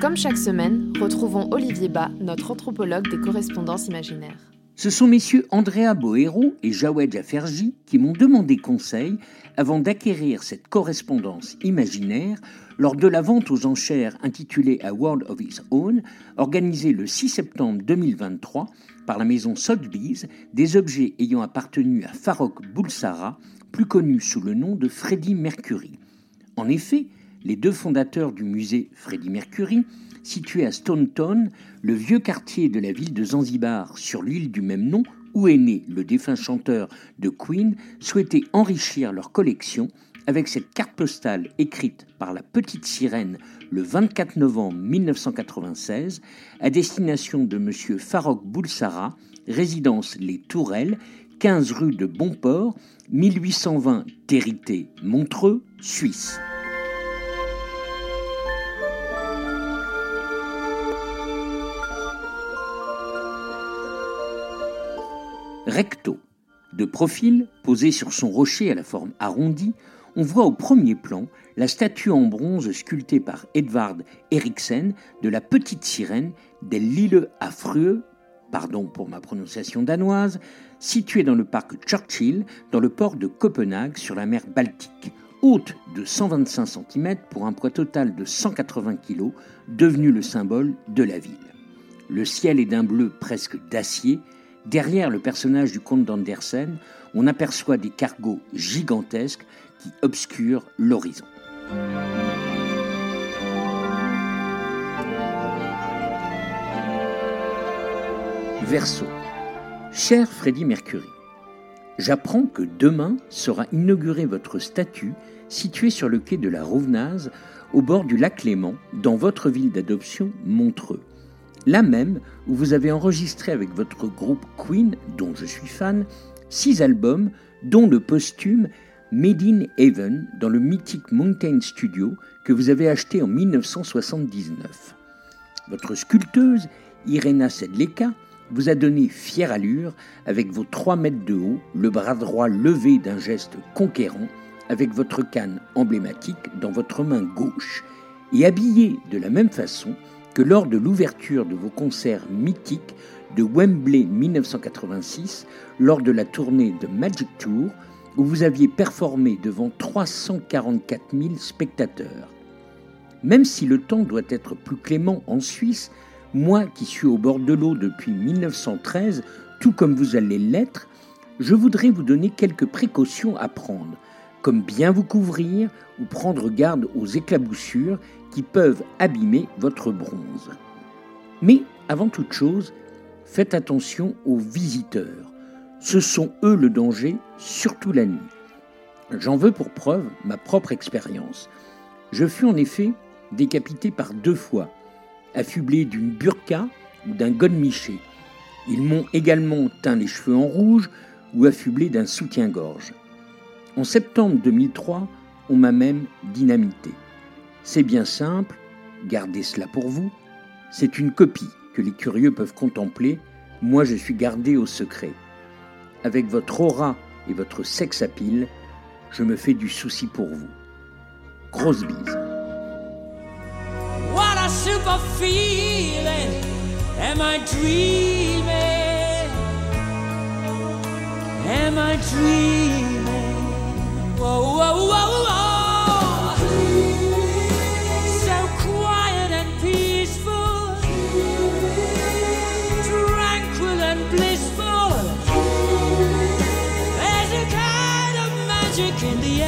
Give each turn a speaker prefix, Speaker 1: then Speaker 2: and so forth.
Speaker 1: Comme chaque semaine, retrouvons Olivier Bas, notre anthropologue des correspondances imaginaires.
Speaker 2: Ce sont messieurs Andrea Boero et Jawed Jaferji qui m'ont demandé conseil avant d'acquérir cette correspondance imaginaire lors de la vente aux enchères intitulée A World of Its Own, organisée le 6 septembre 2023 par la maison Sotheby's, des objets ayant appartenu à Farrokh Bulsara, plus connu sous le nom de Freddie Mercury. En effet, les deux fondateurs du musée Freddie Mercury, situé à Stone Town, le vieux quartier de la ville de Zanzibar, sur l'île du même nom, où est né le défunt chanteur de Queen, souhaitaient enrichir leur collection avec cette carte postale écrite par la petite sirène le 24 novembre 1996 à destination de M. Farrokh Boulsara, résidence Les Tourelles, 15 rue de Bonport, 1820 Territé, Montreux, Suisse. Recto. De profil, posé sur son rocher à la forme arrondie, on voit au premier plan la statue en bronze sculptée par Edvard Eriksen de la petite sirène des Lille Affreux, pardon pour ma prononciation danoise, située dans le parc Churchill, dans le port de Copenhague sur la mer Baltique. Haute de 125 cm pour un poids total de 180 kg, devenu le symbole de la ville. Le ciel est d'un bleu presque d'acier, Derrière le personnage du comte d'Andersen, on aperçoit des cargos gigantesques qui obscurent l'horizon. Verso. Cher Freddy Mercury, j'apprends que demain sera inaugurée votre statue située sur le quai de la Rouvenaz, au bord du lac Léman, dans votre ville d'adoption, Montreux la même où vous avez enregistré avec votre groupe Queen, dont je suis fan, six albums, dont le posthume Made in Heaven dans le mythique Mountain Studio que vous avez acheté en 1979. Votre sculpteuse, Irena Sedleka, vous a donné fière allure avec vos 3 mètres de haut, le bras droit levé d'un geste conquérant, avec votre canne emblématique dans votre main gauche, et habillé de la même façon que lors de l'ouverture de vos concerts mythiques de Wembley 1986, lors de la tournée de Magic Tour, où vous aviez performé devant 344 000 spectateurs. Même si le temps doit être plus clément en Suisse, moi qui suis au bord de l'eau depuis 1913, tout comme vous allez l'être, je voudrais vous donner quelques précautions à prendre, comme bien vous couvrir ou prendre garde aux éclaboussures qui peuvent abîmer votre bronze. Mais avant toute chose, faites attention aux visiteurs. Ce sont eux le danger, surtout la nuit. J'en veux pour preuve ma propre expérience. Je fus en effet décapité par deux fois, affublé d'une burqa ou d'un godemiché. Ils m'ont également teint les cheveux en rouge ou affublé d'un soutien-gorge. En septembre 2003, on m'a même dynamité. C'est bien simple, gardez cela pour vous. C'est une copie que les curieux peuvent contempler. Moi, je suis gardé au secret. Avec votre aura et votre sex pile, je me fais du souci pour vous. Grosse bise. Am I dreaming? Am I dreaming?
Speaker 3: In the.